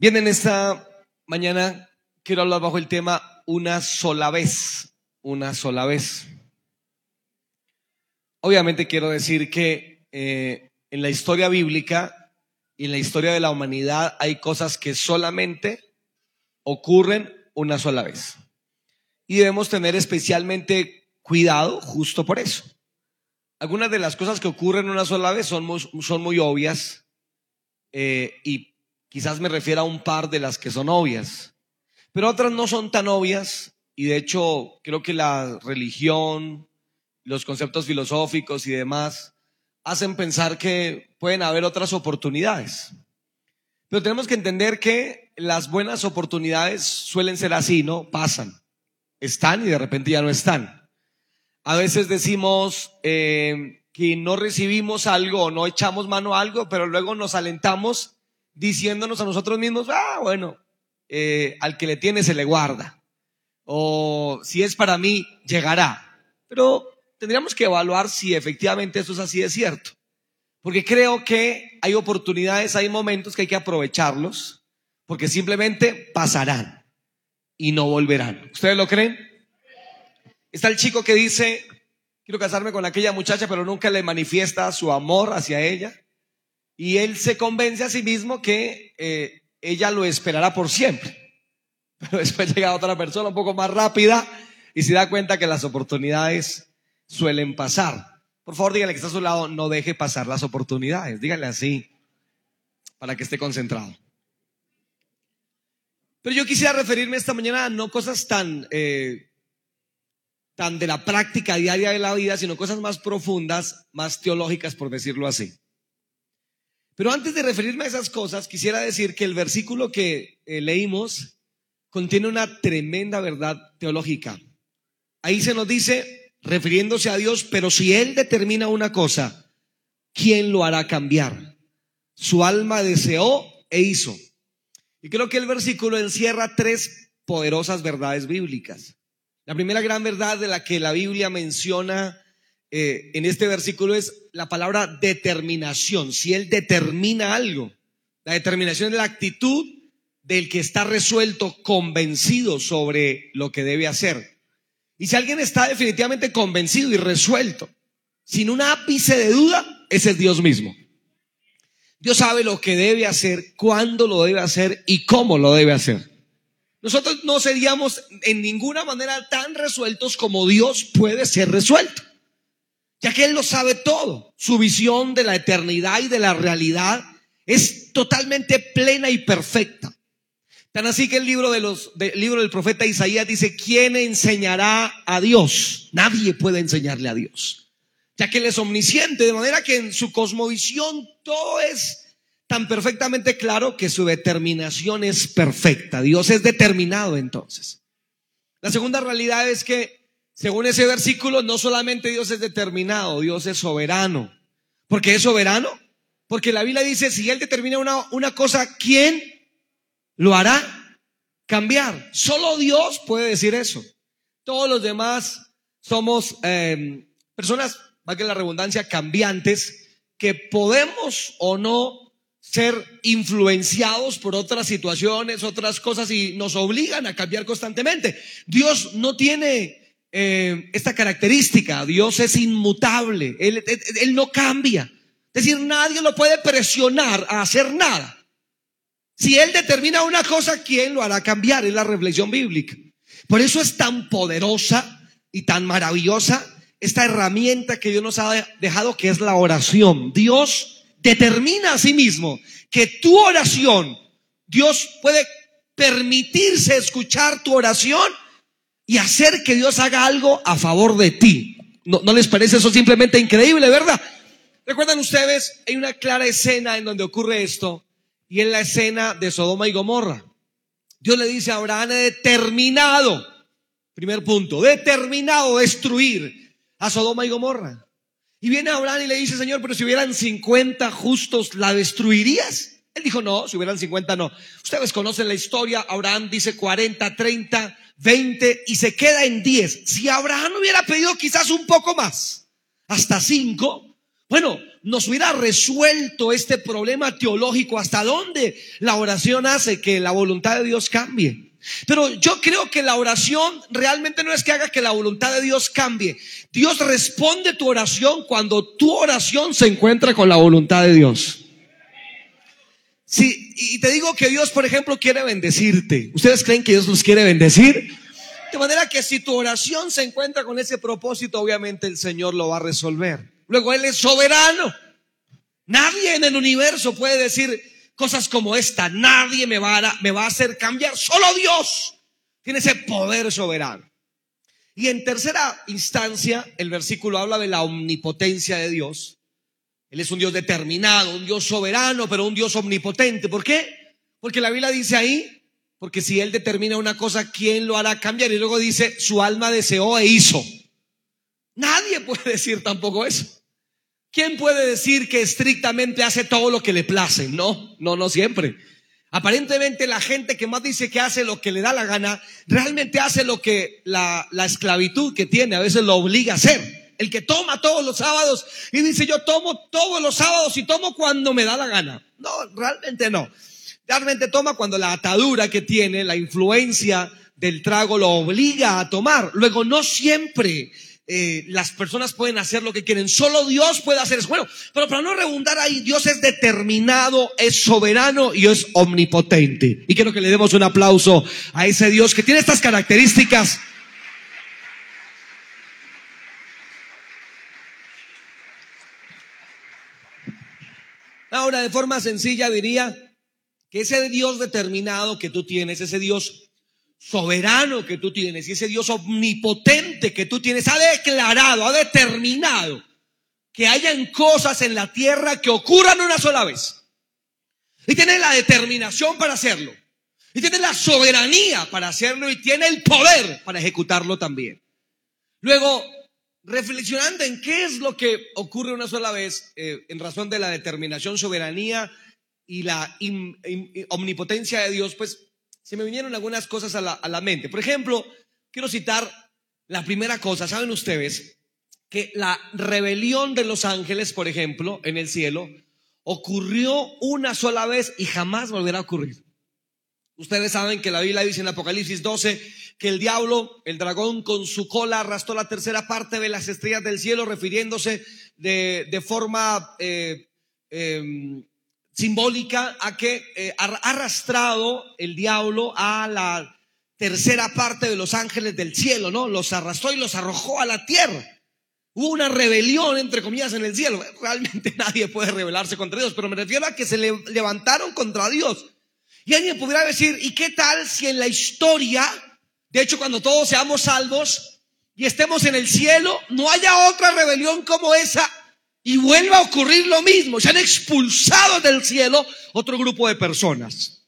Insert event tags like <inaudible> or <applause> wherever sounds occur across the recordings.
Bien, en esta mañana quiero hablar bajo el tema una sola vez, una sola vez. Obviamente quiero decir que eh, en la historia bíblica y en la historia de la humanidad hay cosas que solamente ocurren una sola vez. Y debemos tener especialmente cuidado justo por eso. Algunas de las cosas que ocurren una sola vez son muy, son muy obvias eh, y quizás me refiero a un par de las que son obvias, pero otras no son tan obvias y de hecho creo que la religión, los conceptos filosóficos y demás hacen pensar que pueden haber otras oportunidades. Pero tenemos que entender que las buenas oportunidades suelen ser así, ¿no? Pasan, están y de repente ya no están. A veces decimos eh, que no recibimos algo o no echamos mano a algo, pero luego nos alentamos diciéndonos a nosotros mismos, ah, bueno, eh, al que le tiene se le guarda. O si es para mí, llegará. Pero tendríamos que evaluar si efectivamente eso es así de cierto. Porque creo que hay oportunidades, hay momentos que hay que aprovecharlos, porque simplemente pasarán y no volverán. ¿Ustedes lo creen? Está el chico que dice, quiero casarme con aquella muchacha, pero nunca le manifiesta su amor hacia ella. Y él se convence a sí mismo que eh, ella lo esperará por siempre. <laughs> Pero después llega otra persona un poco más rápida y se da cuenta que las oportunidades suelen pasar. Por favor, dígale que está a su lado, no deje pasar las oportunidades. Dígale así, para que esté concentrado. Pero yo quisiera referirme esta mañana a no cosas tan eh, tan de la práctica diaria de la vida, sino cosas más profundas, más teológicas, por decirlo así. Pero antes de referirme a esas cosas, quisiera decir que el versículo que eh, leímos contiene una tremenda verdad teológica. Ahí se nos dice, refiriéndose a Dios, pero si Él determina una cosa, ¿quién lo hará cambiar? Su alma deseó e hizo. Y creo que el versículo encierra tres poderosas verdades bíblicas. La primera gran verdad de la que la Biblia menciona eh, en este versículo es la palabra determinación. Si Él determina algo, la determinación es la actitud del que está resuelto, convencido sobre lo que debe hacer. Y si alguien está definitivamente convencido y resuelto, sin un ápice de duda, ese es Dios mismo. Dios sabe lo que debe hacer, cuándo lo debe hacer y cómo lo debe hacer. Nosotros no seríamos en ninguna manera tan resueltos como Dios puede ser resuelto, ya que Él lo sabe todo. Su visión de la eternidad y de la realidad es totalmente plena y perfecta. Tan así que el libro, de los, libro del profeta Isaías dice, ¿quién enseñará a Dios? Nadie puede enseñarle a Dios, ya que Él es omnisciente, de manera que en su cosmovisión todo es tan perfectamente claro que su determinación es perfecta. Dios es determinado entonces. La segunda realidad es que, según ese versículo, no solamente Dios es determinado, Dios es soberano. ¿Por qué es soberano? Porque la Biblia dice, si Él determina una, una cosa, ¿quién lo hará cambiar? Solo Dios puede decir eso. Todos los demás somos eh, personas, que la redundancia, cambiantes, que podemos o no ser influenciados por otras situaciones, otras cosas y nos obligan a cambiar constantemente. Dios no tiene eh, esta característica, Dios es inmutable, él, él no cambia. Es decir, nadie lo puede presionar a hacer nada. Si Él determina una cosa, ¿quién lo hará cambiar? Es la reflexión bíblica. Por eso es tan poderosa y tan maravillosa esta herramienta que Dios nos ha dejado, que es la oración. Dios determina a sí mismo que tu oración, Dios puede permitirse escuchar tu oración y hacer que Dios haga algo a favor de ti. ¿No, ¿No, les parece eso simplemente increíble, verdad? ¿Recuerdan ustedes? Hay una clara escena en donde ocurre esto y es la escena de Sodoma y Gomorra. Dios le dice a Abraham, determinado, primer punto, determinado destruir a Sodoma y Gomorra. Y viene Abraham y le dice, Señor, pero si hubieran 50 justos, ¿la destruirías? Él dijo, no, si hubieran 50, no. Ustedes conocen la historia, Abraham dice 40, 30, 20 y se queda en 10. Si Abraham hubiera pedido quizás un poco más, hasta 5, Bueno, nos hubiera resuelto este problema teológico hasta dónde la oración hace que la voluntad de Dios cambie. Pero yo creo que la oración realmente no es que haga que la voluntad de Dios cambie. Dios responde tu oración cuando tu oración se encuentra con la voluntad de Dios. Sí, y te digo que Dios, por ejemplo, quiere bendecirte. ¿Ustedes creen que Dios los quiere bendecir? De manera que si tu oración se encuentra con ese propósito, obviamente el Señor lo va a resolver. Luego Él es soberano. Nadie en el universo puede decir cosas como esta. Nadie me va a, me va a hacer cambiar. Solo Dios tiene ese poder soberano. Y en tercera instancia, el versículo habla de la omnipotencia de Dios. Él es un Dios determinado, un Dios soberano, pero un Dios omnipotente. ¿Por qué? Porque la Biblia dice ahí, porque si Él determina una cosa, ¿quién lo hará cambiar? Y luego dice, su alma deseó e hizo. Nadie <laughs> puede decir tampoco eso. ¿Quién puede decir que estrictamente hace todo lo que le place? No, no, no siempre. Aparentemente la gente que más dice que hace lo que le da la gana, realmente hace lo que la, la esclavitud que tiene a veces lo obliga a hacer. El que toma todos los sábados y dice yo tomo todos los sábados y tomo cuando me da la gana. No, realmente no. Realmente toma cuando la atadura que tiene, la influencia del trago lo obliga a tomar. Luego no siempre eh, las personas pueden hacer lo que quieren. Solo Dios puede hacer eso. Bueno, pero para no redundar ahí, Dios es determinado, es soberano y es omnipotente. Y quiero que le demos un aplauso a ese Dios que tiene estas características. Ahora, de forma sencilla diría que ese Dios determinado que tú tienes, ese Dios soberano que tú tienes y ese Dios omnipotente que tú tienes ha declarado, ha determinado que hayan cosas en la tierra que ocurran una sola vez. Y tiene la determinación para hacerlo. Y tiene la soberanía para hacerlo y tiene el poder para ejecutarlo también. Luego, reflexionando en qué es lo que ocurre una sola vez eh, en razón de la determinación, soberanía y la omnipotencia de Dios, pues se me vinieron algunas cosas a la, mente. Por ejemplo, quiero citar la primera cosa. ¿Saben ustedes que la rebelión de los ángeles, por ejemplo, en el cielo, ocurrió una sola vez y jamás volverá a ocurrir? Ustedes saben que la Biblia dice en Apocalipsis 12 que el diablo, el dragón con su cola arrastró la tercera parte de las estrellas del cielo, refiriéndose de, forma eh, em, simbólica a que eh, arrastrado el diablo a la tercera parte de los ángeles del cielo, ¿no? Los arrastró y los arrojó a la tierra. Hubo una rebelión, entre comillas, en el cielo. <laughs> Realmente nadie puede rebelarse contra Dios, pero me refiero a que se levantaron contra Dios. Y alguien pudiera decir, ¿y qué tal si en la historia, de hecho cuando todos seamos salvos y estemos en el cielo, no haya otra rebelión como esa y vuelva a ocurrir lo mismo. Se han expulsado del cielo otro grupo de personas.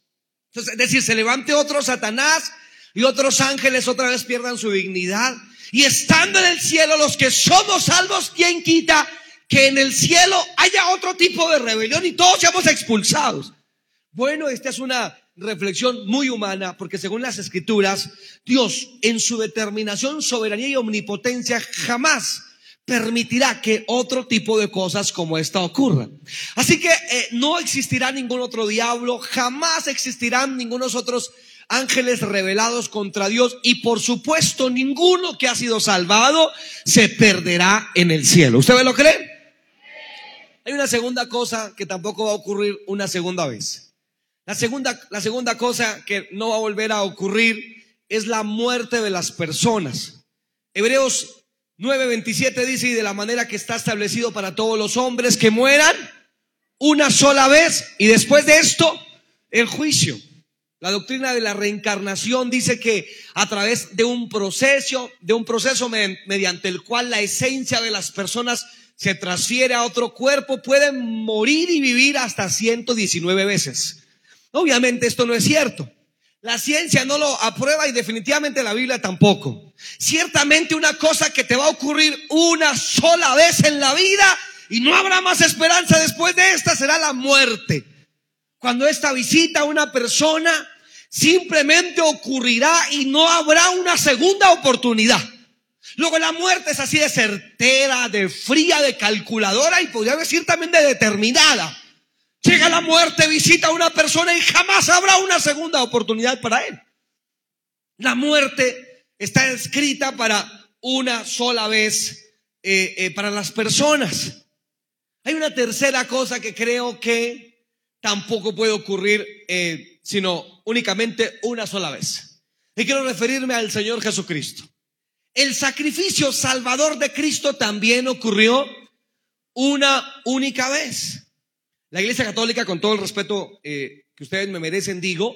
Es decir, se levante otro Satanás y otros ángeles otra vez pierdan su dignidad. Y estando en el cielo, los que somos salvos, ¿quién quita que en el cielo haya otro tipo de rebelión y todos seamos expulsados? Bueno, esta es una reflexión muy humana, porque según las escrituras, Dios en su determinación, soberanía y omnipotencia jamás permitirá que otro tipo de cosas como esta ocurran. Así que eh, no existirá ningún otro diablo, jamás existirán ningunos otros ángeles revelados contra Dios y por supuesto ninguno que ha sido salvado se perderá en el cielo. ¿Usted me lo cree? Hay una segunda cosa que tampoco va a ocurrir una segunda vez. La segunda, la segunda cosa que no va a volver a ocurrir es la muerte de las personas. Hebreos 9:27 dice, y de la manera que está establecido para todos los hombres que mueran una sola vez y después de esto el juicio. La doctrina de la reencarnación dice que a través de un proceso, de un proceso mediante el cual la esencia de las personas se transfiere a otro cuerpo, pueden morir y vivir hasta 119 veces. Obviamente esto no es cierto. La ciencia no lo aprueba y definitivamente la Biblia tampoco. Ciertamente una cosa que te va a ocurrir una sola vez en la vida y no habrá más esperanza después de esta será la muerte. Cuando esta visita a una persona simplemente ocurrirá y no habrá una segunda oportunidad. Luego la muerte es así de certera, de fría, de calculadora y podría decir también de determinada. Llega la muerte, visita a una persona y jamás habrá una segunda oportunidad para él. La muerte está escrita para una sola vez eh, eh, para las personas. Hay una tercera cosa que creo que tampoco puede ocurrir, eh, sino únicamente una sola vez. Y quiero referirme al Señor Jesucristo. El sacrificio salvador de Cristo también ocurrió una única vez. La Iglesia Católica, con todo el respeto que ustedes me merecen, digo,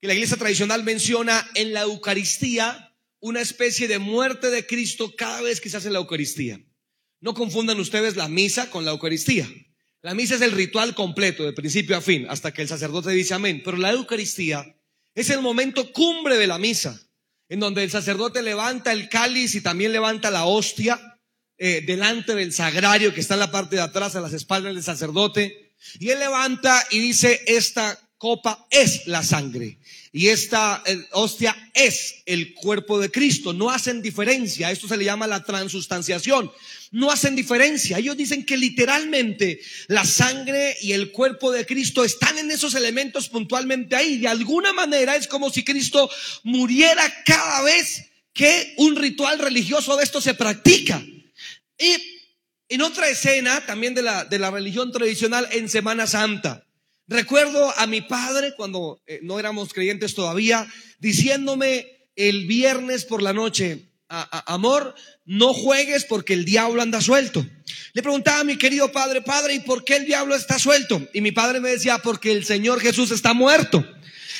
que la Iglesia tradicional menciona en la Eucaristía una especie de muerte de Cristo cada vez que se hace la Eucaristía. No confundan ustedes la misa con la Eucaristía. La misa es el ritual completo, de principio a fin, hasta que el sacerdote dice amén. Pero la Eucaristía es el momento cumbre de la misa, en donde el sacerdote levanta el cáliz y también levanta la hostia eh, delante del sagrario que está en la parte de atrás, a las espaldas del sacerdote. Y él levanta y dice, esta copa es la sangre y esta eh, hostia es el cuerpo de Cristo. No hacen diferencia. Esto se le llama la transustanciación. No hacen diferencia. Ellos dicen que literalmente la sangre y el cuerpo de Cristo están en esos elementos puntualmente ahí. De alguna manera es como si Cristo muriera cada vez que un ritual religioso de esto se practica. Y en otra escena también de la, de la religión tradicional en Semana Santa. Recuerdo a mi padre cuando eh, no éramos creyentes todavía, diciéndome el viernes por la noche, amor, no juegues porque el diablo anda suelto. Le preguntaba a mi querido padre, padre, ¿y por qué el diablo está suelto? Y mi padre me decía, porque el Señor Jesús está muerto.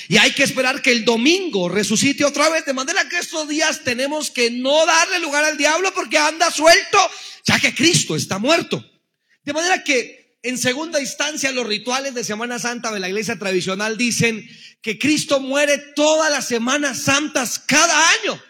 Y hay que esperar que el domingo resucite otra vez. De manera que estos días tenemos que no darle lugar al diablo porque anda suelto, ya que Cristo está muerto. De manera que en segunda instancia, los rituales de Semana Santa de la iglesia tradicional dicen que Cristo muere todas las Semanas Santas cada año.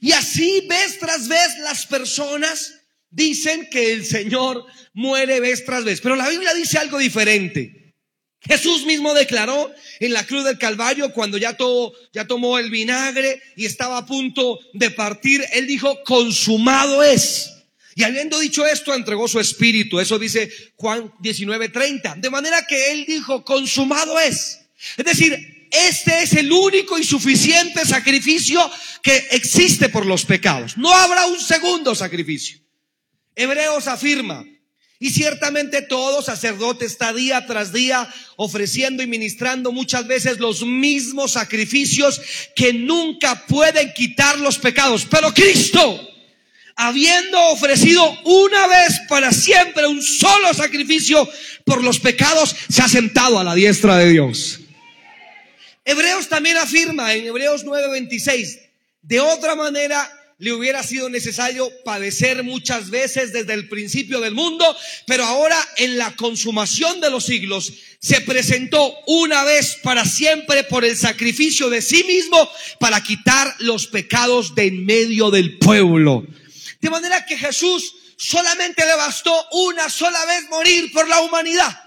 Y así vez tras vez las personas dicen que el Señor muere vez tras vez. Pero la Biblia dice algo diferente. Jesús mismo declaró en la cruz del Calvario cuando ya, todo, ya tomó el vinagre y estaba a punto de partir, él dijo, consumado es. Y habiendo dicho esto, entregó su espíritu. Eso dice Juan 19:30. De manera que él dijo, consumado es. Es decir, este es el único y suficiente sacrificio que existe por los pecados. No habrá un segundo sacrificio. Hebreos afirma, y ciertamente todo sacerdote está día tras día ofreciendo y ministrando muchas veces los mismos sacrificios que nunca pueden quitar los pecados. Pero Cristo habiendo ofrecido una vez para siempre un solo sacrificio por los pecados, se ha sentado a la diestra de Dios. Hebreos también afirma en Hebreos 9:26, de otra manera le hubiera sido necesario padecer muchas veces desde el principio del mundo, pero ahora en la consumación de los siglos se presentó una vez para siempre por el sacrificio de sí mismo para quitar los pecados de en medio del pueblo. De manera que Jesús solamente le bastó una sola vez morir por la humanidad.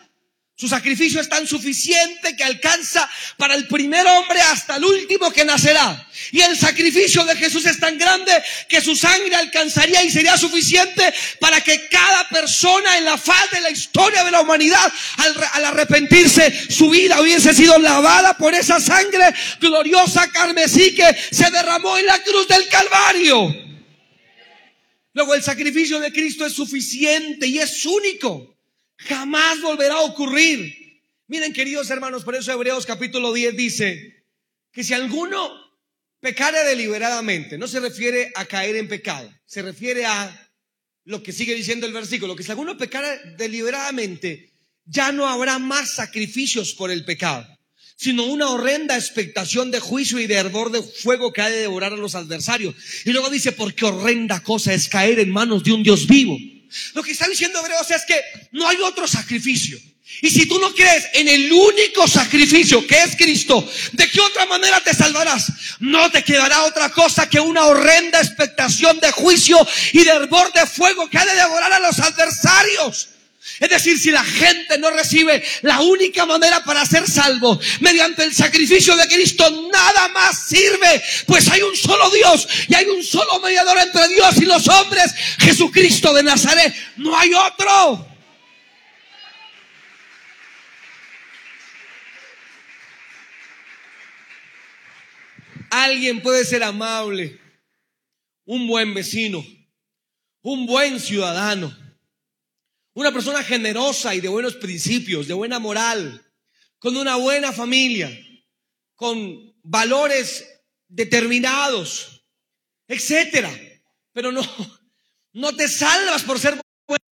Su sacrificio es tan suficiente que alcanza para el primer hombre hasta el último que nacerá. Y el sacrificio de Jesús es tan grande que su sangre alcanzaría y sería suficiente para que cada persona en la faz de la historia de la humanidad, al, arrepentirse, su vida hubiese sido lavada por esa sangre gloriosa carmesí que se derramó en la cruz del Calvario. Luego el sacrificio de Cristo es suficiente y es único. Jamás volverá a ocurrir. Miren, queridos hermanos, por eso Hebreos capítulo 10 dice que si alguno pecare deliberadamente, no se refiere a caer en pecado, se refiere a lo que sigue diciendo el versículo, que si alguno pecara deliberadamente, ya no habrá más sacrificios por el pecado sino una horrenda expectación de juicio y de hervor de fuego que ha de devorar a los adversarios. Y luego dice, porque horrenda cosa es caer en manos de un Dios vivo. Lo que está diciendo Hebreos es que no hay otro sacrificio. Y si tú no crees en el único sacrificio que es Cristo, ¿de qué otra manera te salvarás? No te quedará otra cosa que una horrenda expectación de juicio y de hervor de fuego que ha de devorar a los adversarios. Es decir, si la gente no recibe la única manera para ser salvo mediante el sacrificio de Cristo, nada más sirve. Pues hay un solo Dios y hay un solo mediador entre Dios y los hombres, Jesucristo de Nazaret. No hay otro. Alguien puede ser amable, un buen vecino, un buen ciudadano una persona generosa y de buenos principios, de buena moral, con una buena familia, con valores determinados, etcétera. Pero no, no te salvas por ser bueno.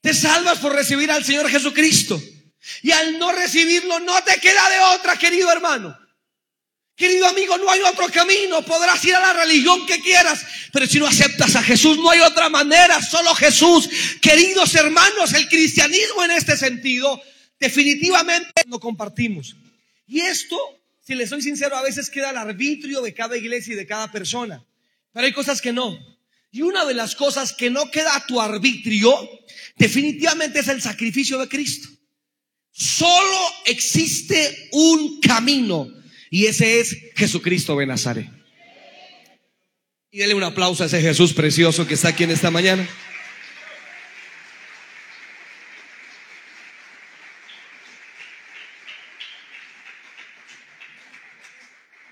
Te salvas por recibir al Señor Jesucristo. Y al no recibirlo, no te queda de otra, querido hermano. Querido amigo, no hay otro camino. Podrás ir a la religión que quieras, pero si no aceptas a Jesús, no hay otra manera, solo Jesús. Queridos hermanos, el cristianismo en este sentido, definitivamente no compartimos. Y esto, si les soy sincero, a veces queda al arbitrio de cada iglesia y de cada persona. Pero hay cosas que no. Y una de las cosas que no queda a tu arbitrio, definitivamente es el sacrificio de Cristo. Solo existe un camino y ese es Jesucristo de Nazaret. Y dele un aplauso a ese Jesús precioso que está aquí en esta mañana.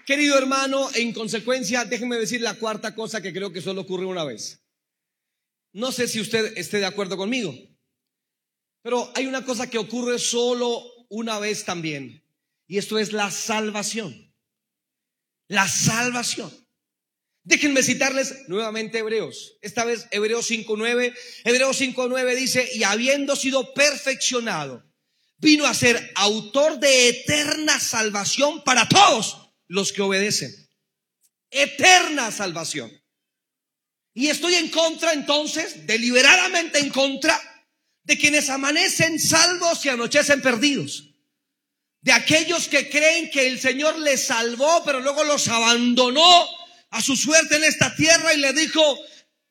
Querido hermano, en consecuencia, déjenme decir la cuarta cosa que creo que solo ocurre una vez. No sé si usted esté de acuerdo conmigo, pero hay una cosa que ocurre solo una vez también. Y esto es la salvación. La salvación. Déjenme citarles nuevamente Hebreos. Esta vez Hebreos 5.9. Hebreos 5.9 dice, y habiendo sido perfeccionado, vino a ser autor de eterna salvación para todos los que obedecen. Eterna salvación. Y estoy en contra entonces, deliberadamente en contra, de quienes amanecen salvos y anochecen perdidos de aquellos que creen que el Señor les salvó, pero luego los abandonó a su suerte en esta tierra y le dijo,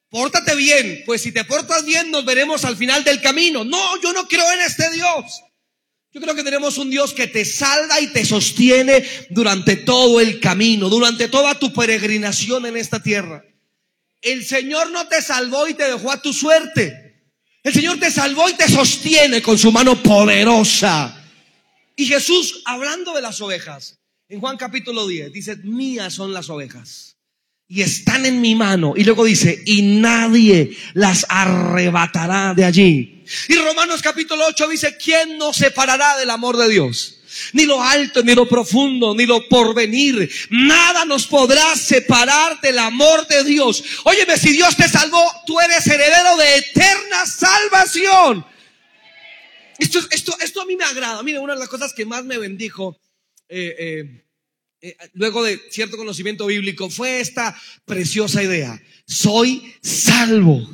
pórtate bien, pues si te portas bien nos veremos al final del camino. No, yo no creo en este Dios. Yo creo que tenemos un Dios que te salva y te sostiene durante todo el camino, durante toda tu peregrinación en esta tierra. El Señor no te salvó y te dejó a tu suerte. El Señor te salvó y te sostiene con su mano poderosa. Y Jesús, hablando de las ovejas, en Juan capítulo 10, dice, mías son las ovejas. Y están en mi mano. Y luego dice, y nadie las arrebatará de allí. Y Romanos capítulo 8 dice, ¿quién nos separará del amor de Dios? Ni lo alto, ni lo profundo, ni lo porvenir. Nada nos podrá separar del amor de Dios. Óyeme, si Dios te salvó, tú eres heredero de eterna salvación. Esto, esto, esto a mí me agrada. Mire, una de las cosas que más me bendijo eh, eh, eh, luego de cierto conocimiento bíblico fue esta preciosa idea. Soy salvo.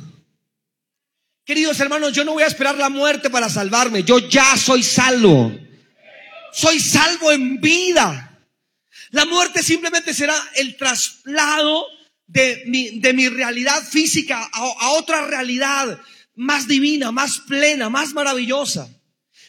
Queridos hermanos, yo no voy a esperar la muerte para salvarme. Yo ya soy salvo. Soy salvo en vida. La muerte simplemente será el traslado de mi, de mi realidad física a, a otra realidad más divina, más plena, más maravillosa.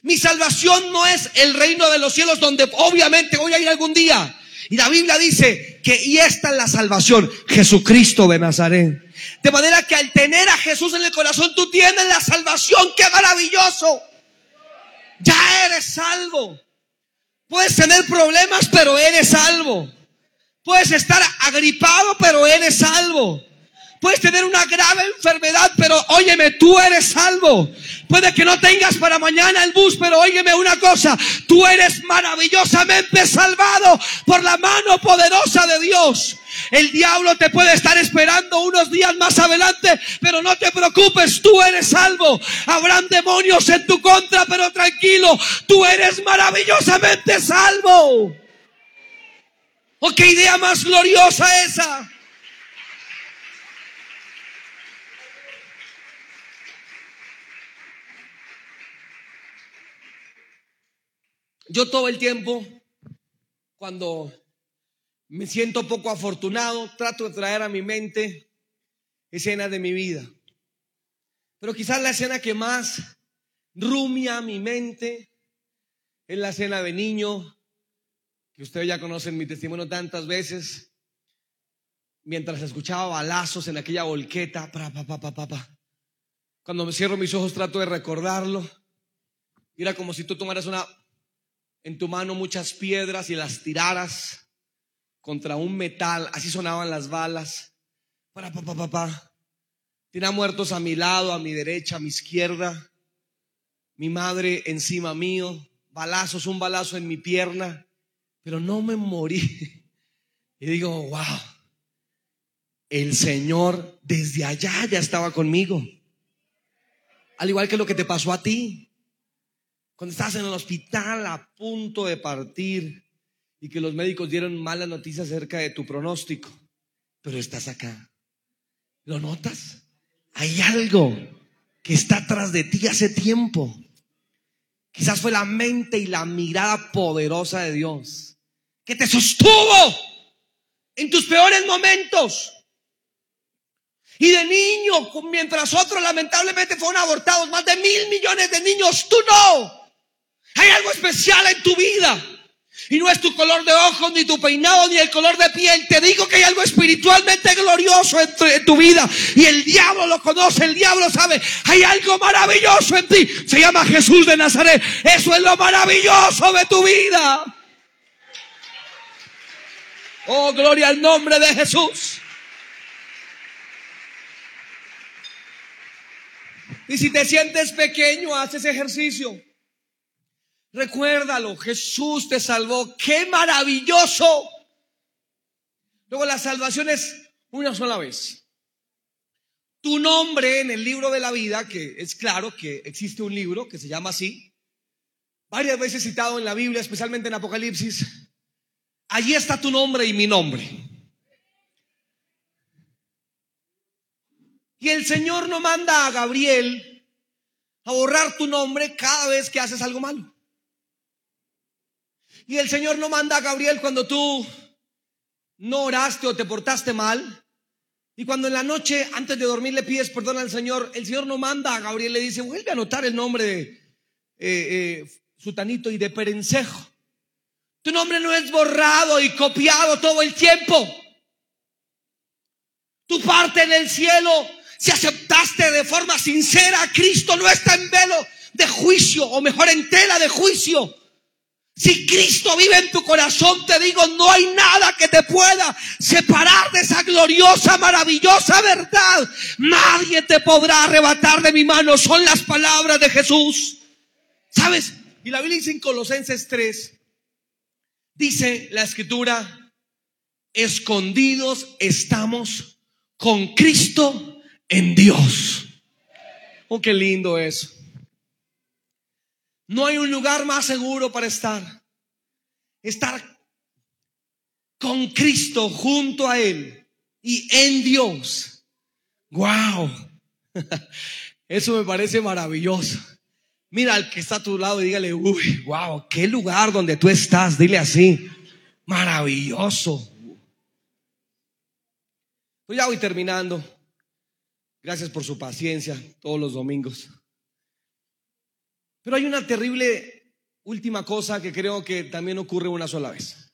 Mi salvación no es el reino de los cielos donde obviamente voy a ir algún día. Y la Biblia dice que y esta es la salvación, Jesucristo de Nazaret. De manera que al tener a Jesús en el corazón, tú tienes la salvación. ¡Qué maravilloso! Ya eres salvo. Puedes tener problemas, pero eres salvo. Puedes estar agripado, pero eres salvo. Puedes tener una grave enfermedad, pero óyeme, tú eres salvo. Puede que no tengas para mañana el bus, pero óyeme una cosa, tú eres maravillosamente salvado por la mano poderosa de Dios. El diablo te puede estar esperando unos días más adelante, pero no te preocupes, tú eres salvo. Habrán demonios en tu contra, pero tranquilo, tú eres maravillosamente salvo. ¿O qué idea más gloriosa esa? Yo todo el tiempo, cuando me siento poco afortunado, trato de traer a mi mente escenas de mi vida. Pero quizás la escena que más rumia mi mente es la escena de niño, que ustedes ya conocen mi testimonio tantas veces, mientras escuchaba balazos en aquella volqueta, pa, pa, pa, pa, pa. Cuando me cierro mis ojos trato de recordarlo. Era como si tú tomaras una en tu mano muchas piedras y las tiraras contra un metal, así sonaban las balas. Para pa pa pa pa. Tenía muertos a mi lado, a mi derecha, a mi izquierda. Mi madre encima mío, balazos, un balazo en mi pierna, pero no me morí. Y digo, wow, el Señor desde allá ya estaba conmigo. Al igual que lo que te pasó a ti. Cuando estás en el hospital a punto de partir y que los médicos dieron malas noticias acerca de tu pronóstico, pero estás acá. ¿Lo notas? Hay algo que está atrás de ti hace tiempo. Quizás fue la mente y la mirada poderosa de Dios que te sostuvo en tus peores momentos. Y de niño, mientras otros lamentablemente fueron abortados, más de mil millones de niños, tú no. Hay algo especial en tu vida. Y no es tu color de ojos, ni tu peinado, ni el color de piel. Te digo que hay algo espiritualmente glorioso en tu, vida. Y el diablo lo conoce, el diablo sabe. Hay algo maravilloso en ti. Se llama Jesús de Nazaret. Eso es lo maravilloso de tu vida. Oh, gloria al nombre de Jesús. Y si te sientes pequeño, haces ejercicio. Recuérdalo, Jesús te salvó. ¡Qué maravilloso! Luego la salvación es una sola vez. Tu nombre en el libro de la vida, que es claro que existe un libro que se llama así, varias veces citado en la Biblia, especialmente en Apocalipsis, allí está tu nombre y mi nombre. Y el Señor no manda a Gabriel a borrar tu nombre cada vez que haces algo malo. Y el Señor no manda a Gabriel cuando tú no oraste o te portaste mal. Y cuando en la noche, antes de dormir, le pides perdón al Señor, el Señor no manda a Gabriel, le dice, vuelve a anotar el nombre de eh, eh, Sutanito y de Perencejo. Tu nombre no es borrado y copiado todo el tiempo. Tu parte en el cielo, si aceptaste de forma sincera Cristo, no está en velo de juicio, o mejor en tela de juicio. Si Cristo vive en tu corazón, te digo, no hay nada que te pueda separar de esa gloriosa, maravillosa verdad. Nadie te podrá arrebatar de mi mano. Son las palabras de Jesús. ¿Sabes? Y la Biblia dice en Colosenses 3, dice la escritura, escondidos estamos con Cristo en Dios. Oh, qué lindo eso. No hay un lugar más seguro para estar. Estar con Cristo junto a Él y en Dios. Wow. <laughs> Eso me parece maravilloso. Mira al que está a tu lado y dígale, uy, wow, qué lugar donde tú estás. Dile así, maravilloso. Pues ya voy terminando. Gracias por su paciencia todos los domingos. Pero hay una terrible última cosa que creo que también ocurre una sola vez.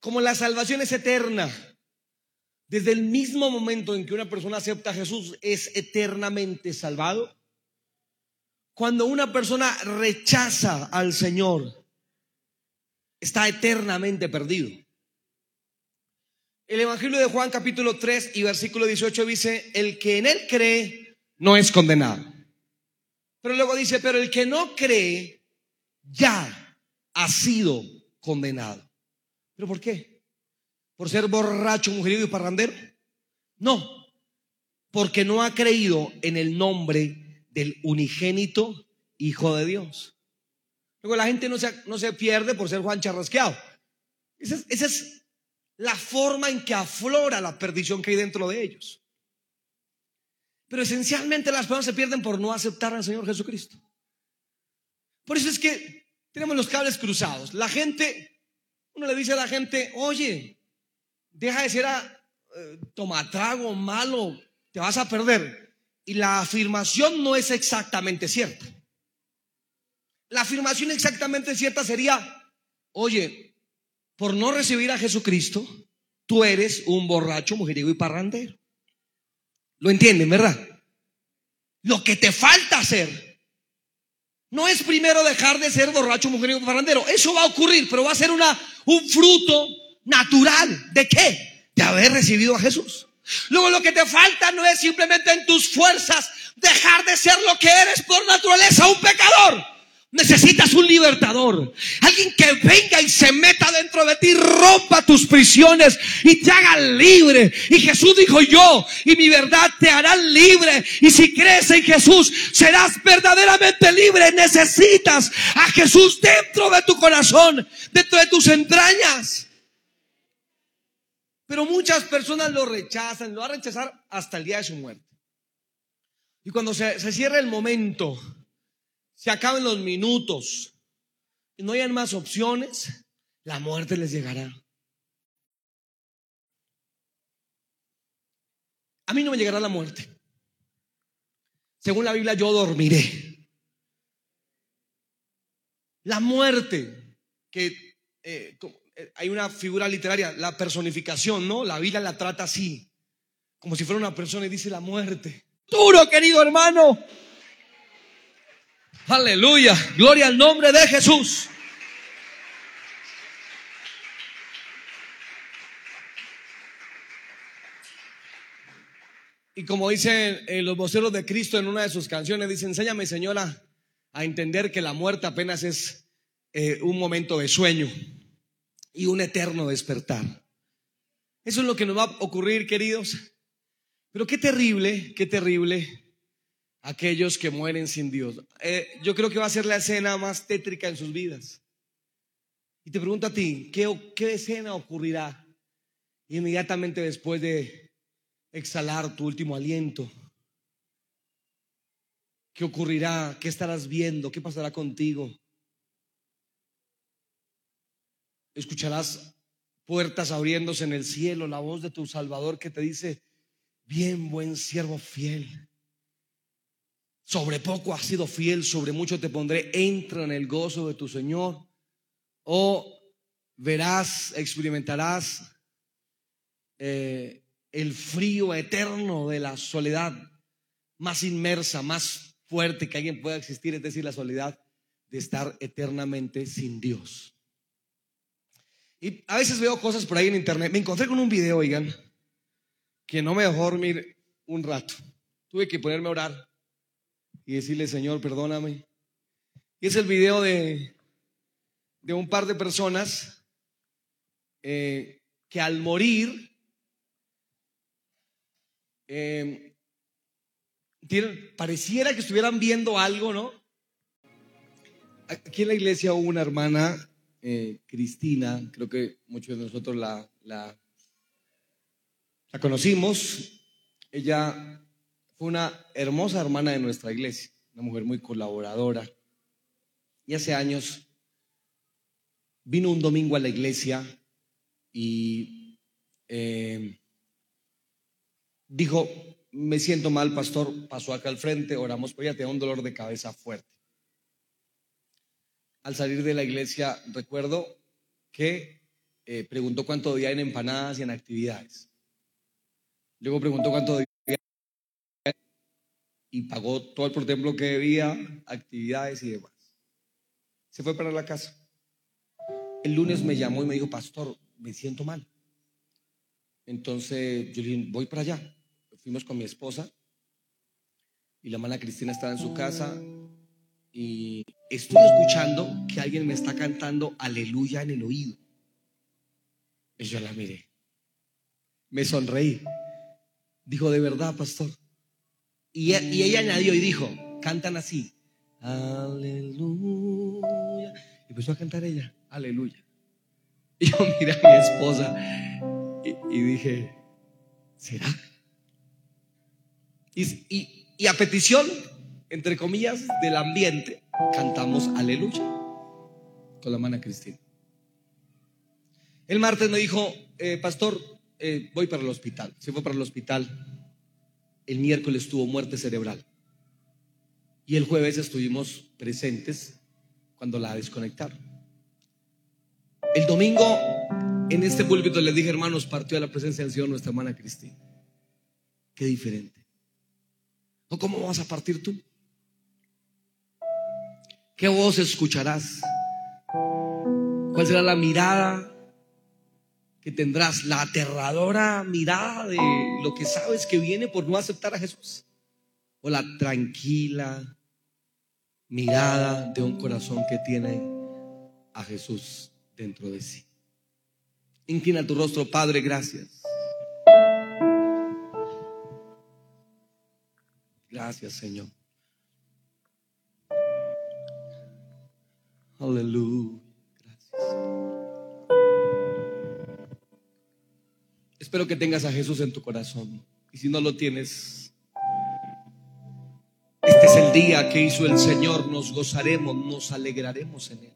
Como la salvación es eterna, desde el mismo momento en que una persona acepta a Jesús es eternamente salvado. Cuando una persona rechaza al Señor, está eternamente perdido. El Evangelio de Juan capítulo 3 y versículo 18 dice, el que en él cree no es condenado. Pero luego dice, pero el que no cree ya ha sido condenado. ¿Pero por qué? ¿Por ser borracho, mujeriego y parrandero? No, porque no ha creído en el nombre del unigénito Hijo de Dios. Luego la gente no se, no se pierde por ser Juan Charrasqueado. Esa es, esa es la forma en que aflora la perdición que hay dentro de ellos. Pero esencialmente las personas se pierden por no aceptar al Señor Jesucristo. Por eso es que tenemos los cables cruzados. La gente, uno le dice a la gente, oye, deja de ser a, eh, tomatrago malo, te vas a perder. y la afirmación no es exactamente cierta. La afirmación exactamente cierta sería, oye, por no recibir a Jesucristo, tú eres un borracho, mujeriego y parrandero. ¿Lo entienden, verdad? Lo que te falta hacer no es primero dejar de ser borracho, mujeriego parrandero. Eso va a ocurrir, pero va a ser una, un fruto natural. ¿De qué? De haber recibido a Jesús. Luego lo que te falta no es simplemente en tus fuerzas dejar de ser lo que eres por naturaleza, un pecador. Necesitas un libertador. Alguien que venga y se meta dentro de ti, rompa tus prisiones y te haga libre. Y Jesús dijo yo, y mi verdad te hará libre. Y si crees en Jesús, serás verdaderamente libre. Necesitas a Jesús dentro de tu corazón, dentro de tus entrañas. Pero muchas personas lo rechazan, lo van a rechazar hasta el día de su muerte. Y cuando se, se cierra el momento, se acaben los minutos y no hayan más opciones, la muerte les llegará. A mí no me llegará la muerte. Según la Biblia, yo dormiré. La muerte, que eh, eh, hay una figura literaria, la personificación, ¿no? La Biblia la trata así, como si fuera una persona y dice la muerte. Duro, querido hermano. Aleluya, gloria al nombre de Jesús. Y como dicen eh, los voceros de Cristo en una de sus canciones, dice, enséñame señora a entender que la muerte apenas es eh, un momento de sueño y un eterno despertar. Eso es lo que nos va a ocurrir, queridos. Pero qué terrible, qué terrible aquellos que mueren sin Dios. Eh, yo creo que va a ser la escena más tétrica en sus vidas. Y te pregunto a ti, ¿qué, qué escena ocurrirá inmediatamente después de exhalar tu último aliento? ¿Qué ocurrirá? ¿Qué estarás viendo? ¿Qué pasará contigo? Escucharás puertas abriéndose en el cielo, la voz de tu Salvador que te dice, bien buen siervo fiel. Sobre poco has sido fiel, sobre mucho te pondré, entra en el gozo de tu Señor. O verás, experimentarás eh, el frío eterno de la soledad más inmersa, más fuerte que alguien pueda existir, es decir, la soledad de estar eternamente sin Dios. Y a veces veo cosas por ahí en internet. Me encontré con un video, oigan, que no me dejó dormir un rato. Tuve que ponerme a orar y decirle, Señor, perdóname. Y es el video de, de un par de personas eh, que al morir eh, pareciera que estuvieran viendo algo, ¿no? Aquí en la iglesia hubo una hermana eh, Cristina, creo que muchos de nosotros la, la conocimos. Ella fue una hermosa hermana de nuestra iglesia, una mujer muy colaboradora. Y hace años vino un domingo a la iglesia y eh, dijo, me siento mal, pastor, pasó acá al frente, oramos por ella, tenía un dolor de cabeza fuerte al salir de la iglesia, recuerdo que eh, preguntó cuánto día en empanadas y en actividades. Luego preguntó cuánto y pagó todo el por templo que debía, actividades y demás. Se fue para la casa. El lunes me llamó y me dijo, pastor, me siento mal. Entonces yo le dije, voy para allá. Fuimos con mi esposa y la hermana Cristina estaba en su casa y estoy escuchando que alguien me está cantando aleluya en el oído. Y yo la miré. Me sonreí. Dijo, de verdad, pastor. Y, y ella añadió y dijo, cantan así. Aleluya. Y empezó a cantar ella, aleluya. Y <laughs> yo miré a mi esposa y, dije, ¿será? Y a petición entre comillas, del ambiente, cantamos aleluya con la mano Cristina. El martes me dijo, eh, pastor, eh, voy para el hospital. Se fue para el hospital. El miércoles tuvo muerte cerebral. Y el jueves estuvimos presentes cuando la desconectaron. El domingo en este púlpito les dije, hermanos, partió a la presencia del Señor nuestra hermana Cristina. Qué diferente. ¿O cómo vas a partir tú? ¿Qué voz escucharás? ¿Cuál será la mirada que tendrás? La aterradora mirada de lo que sabes que viene por no aceptar a Jesús. O la tranquila mirada de un corazón que tiene a Jesús dentro de sí. Inclina tu rostro, Padre, gracias. Gracias, Señor. Aleluya. Espero que tengas a Jesús en tu corazón. Y si no lo tienes, este es el día que hizo el Señor. Nos gozaremos, nos alegraremos en él.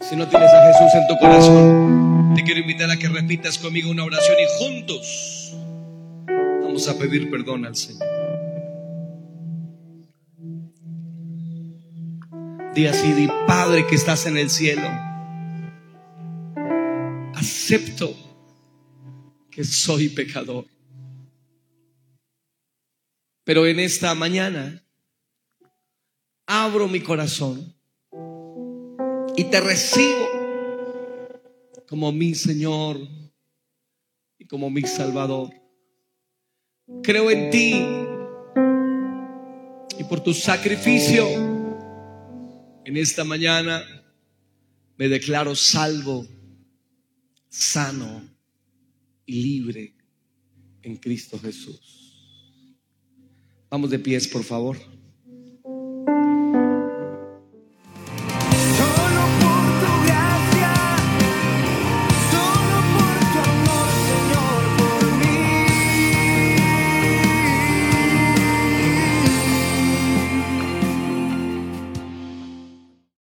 Si no tienes a Jesús en tu corazón, te quiero invitar a que repitas conmigo una oración y juntos vamos a pedir perdón al Señor. Di así, di Padre que estás en el cielo. Acepto que soy pecador. Pero en esta mañana abro mi corazón y te recibo como mi Señor y como mi Salvador. Creo en ti y por tu sacrificio en esta mañana me declaro salvo, sano y libre en Cristo Jesús. Vamos de pies, por favor.